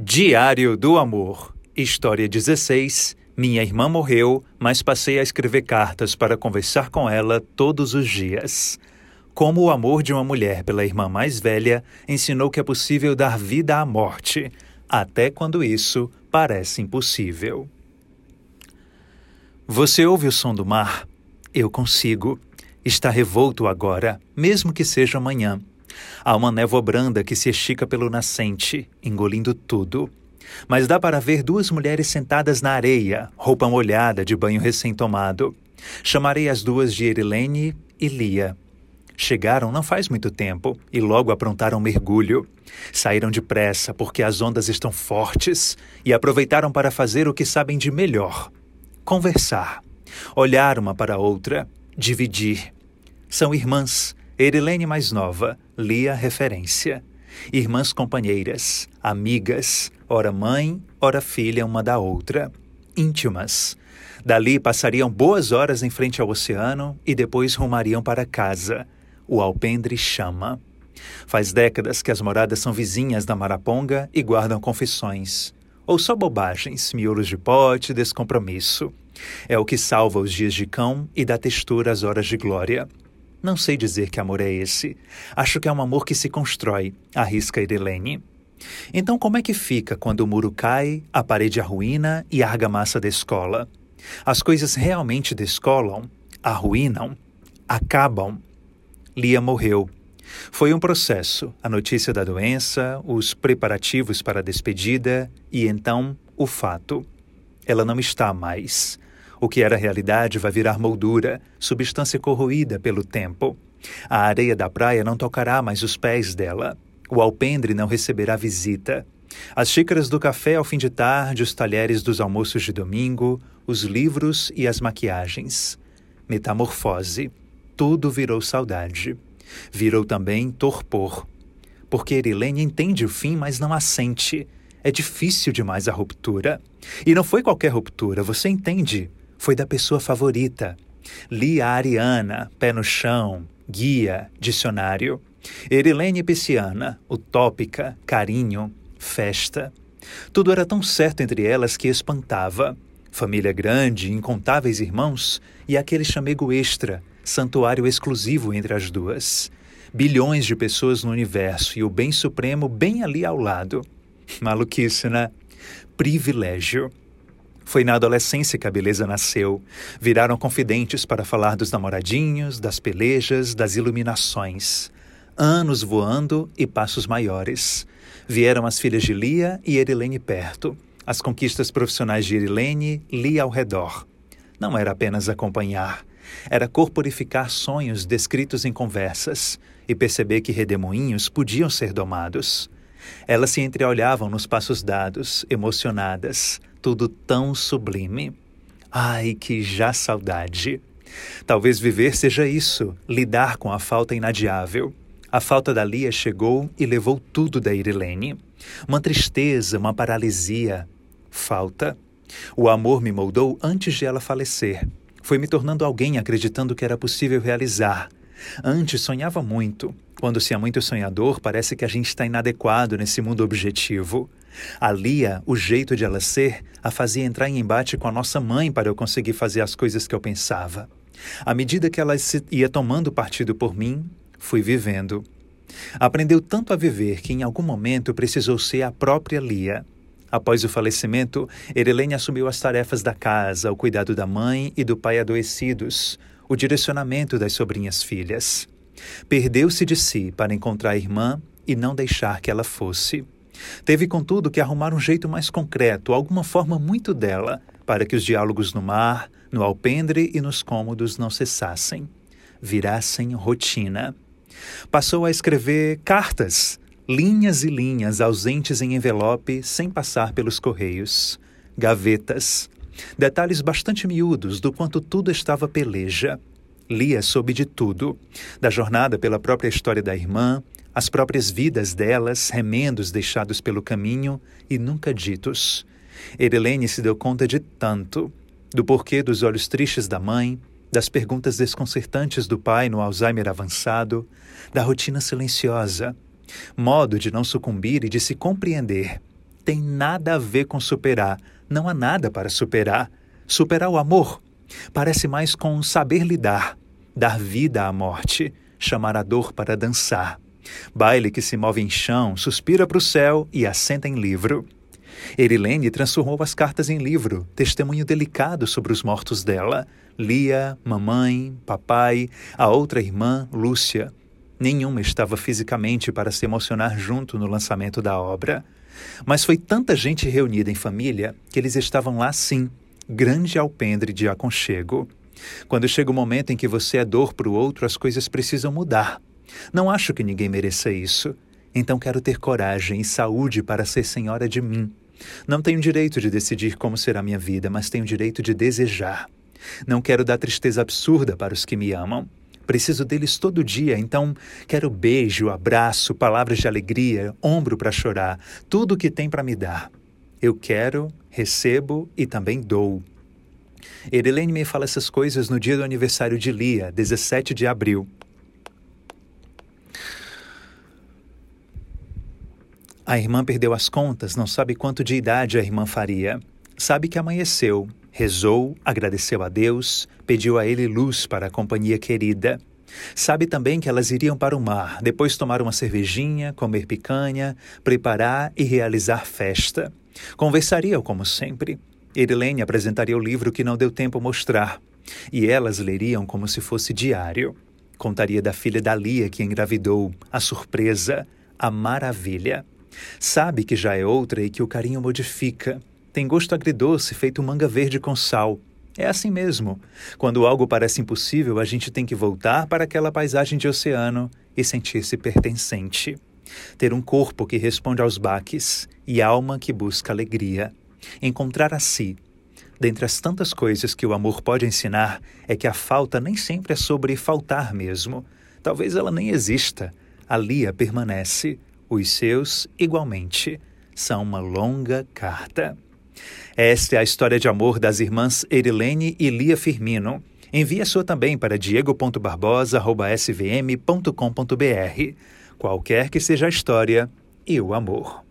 Diário do Amor, História 16. Minha irmã morreu, mas passei a escrever cartas para conversar com ela todos os dias. Como o amor de uma mulher pela irmã mais velha ensinou que é possível dar vida à morte, até quando isso parece impossível. Você ouve o som do mar? Eu consigo. Está revolto agora, mesmo que seja amanhã. Há uma névoa branda que se estica pelo nascente, engolindo tudo. Mas dá para ver duas mulheres sentadas na areia, roupa molhada de banho recém-tomado. Chamarei as duas de Erilene e Lia. Chegaram não faz muito tempo e logo aprontaram mergulho. Saíram depressa porque as ondas estão fortes e aproveitaram para fazer o que sabem de melhor: conversar, olhar uma para a outra, dividir. São irmãs, Erilene mais nova, Lia referência. Irmãs companheiras, amigas, ora mãe, ora filha uma da outra. Íntimas. Dali passariam boas horas em frente ao oceano e depois rumariam para casa. O alpendre chama. Faz décadas que as moradas são vizinhas da Maraponga e guardam confissões. Ou só bobagens, miolos de pote, descompromisso. É o que salva os dias de cão e dá textura às horas de glória. Não sei dizer que amor é esse. Acho que é um amor que se constrói, arrisca Irelene. Então, como é que fica quando o muro cai, a parede arruína e a argamassa descola? As coisas realmente descolam, arruinam, acabam. Lia morreu. Foi um processo, a notícia da doença, os preparativos para a despedida e então o fato. Ela não está mais. O que era realidade vai virar moldura, substância corroída pelo tempo. A areia da praia não tocará mais os pés dela. O alpendre não receberá visita. As xícaras do café ao fim de tarde, os talheres dos almoços de domingo, os livros e as maquiagens. Metamorfose. Tudo virou saudade. Virou também torpor. Porque Erilene entende o fim, mas não assente. É difícil demais a ruptura. E não foi qualquer ruptura, você entende foi da pessoa favorita. Li a Ariana, pé no chão, guia, dicionário. Erilene Pisciana, utópica, carinho, festa. Tudo era tão certo entre elas que espantava. Família grande, incontáveis irmãos e aquele chamego extra, santuário exclusivo entre as duas. Bilhões de pessoas no universo e o bem supremo bem ali ao lado. Maluquice, né? Privilégio. Foi na adolescência que a beleza nasceu. Viraram confidentes para falar dos namoradinhos, das pelejas, das iluminações. Anos voando e passos maiores. Vieram as filhas de Lia e Erilene perto. As conquistas profissionais de Erilene, Lia ao redor. Não era apenas acompanhar. Era corporificar sonhos descritos em conversas e perceber que redemoinhos podiam ser domados. Elas se entreolhavam nos passos dados, emocionadas, tudo tão sublime. Ai, que já saudade! Talvez viver seja isso, lidar com a falta inadiável. A falta da Lia chegou e levou tudo da Irilene. Uma tristeza, uma paralisia. Falta. O amor me moldou antes de ela falecer. Foi me tornando alguém acreditando que era possível realizar. Antes sonhava muito. Quando se é muito sonhador, parece que a gente está inadequado nesse mundo objetivo. A Lia, o jeito de ela ser, a fazia entrar em embate com a nossa mãe para eu conseguir fazer as coisas que eu pensava. À medida que ela ia tomando partido por mim, fui vivendo. Aprendeu tanto a viver que em algum momento precisou ser a própria Lia. Após o falecimento, Erelene assumiu as tarefas da casa, o cuidado da mãe e do pai adoecidos, o direcionamento das sobrinhas filhas. Perdeu-se de si para encontrar a irmã e não deixar que ela fosse. Teve, contudo, que arrumar um jeito mais concreto, alguma forma muito dela, para que os diálogos no mar, no alpendre e nos cômodos não cessassem, virassem rotina. Passou a escrever cartas, linhas e linhas ausentes em envelope sem passar pelos correios, gavetas, detalhes bastante miúdos do quanto tudo estava peleja. Lia soube de tudo, da jornada pela própria história da irmã, as próprias vidas delas, remendos deixados pelo caminho e nunca ditos. Erilene se deu conta de tanto, do porquê dos olhos tristes da mãe, das perguntas desconcertantes do pai no Alzheimer avançado, da rotina silenciosa, modo de não sucumbir e de se compreender. Tem nada a ver com superar. Não há nada para superar. Superar o amor parece mais com saber lidar, dar vida à morte, chamar a dor para dançar. Baile que se move em chão, suspira para o céu e assenta em livro. Erilene transformou as cartas em livro, testemunho delicado sobre os mortos dela. Lia, mamãe, papai, a outra irmã, Lúcia. Nenhuma estava fisicamente para se emocionar junto no lançamento da obra. Mas foi tanta gente reunida em família que eles estavam lá sim, grande alpendre de aconchego. Quando chega o momento em que você é dor para o outro, as coisas precisam mudar. Não acho que ninguém mereça isso. Então quero ter coragem e saúde para ser senhora de mim. Não tenho direito de decidir como será minha vida, mas tenho direito de desejar. Não quero dar tristeza absurda para os que me amam. Preciso deles todo dia, então quero beijo, abraço, palavras de alegria, ombro para chorar, tudo o que tem para me dar. Eu quero, recebo e também dou. Erilene me fala essas coisas no dia do aniversário de Lia, 17 de abril. A irmã perdeu as contas, não sabe quanto de idade a irmã faria. Sabe que amanheceu, rezou, agradeceu a Deus, pediu a ele luz para a companhia querida. Sabe também que elas iriam para o mar, depois tomar uma cervejinha, comer picanha, preparar e realizar festa. Conversariam como sempre. Erilene apresentaria o livro que não deu tempo mostrar, e elas leriam como se fosse diário. Contaria da filha da Lia que engravidou, a surpresa, a maravilha. Sabe que já é outra e que o carinho modifica. Tem gosto agridoce, feito manga verde com sal. É assim mesmo. Quando algo parece impossível, a gente tem que voltar para aquela paisagem de oceano e sentir-se pertencente. Ter um corpo que responde aos baques e alma que busca alegria. Encontrar a si. Dentre as tantas coisas que o amor pode ensinar, é que a falta nem sempre é sobre faltar mesmo. Talvez ela nem exista. A permanece os seus, igualmente, são uma longa carta. Esta é a história de amor das irmãs Erilene e Lia Firmino. Envie a sua também para diego.barbosa.svm.com.br. Qualquer que seja a história e o amor.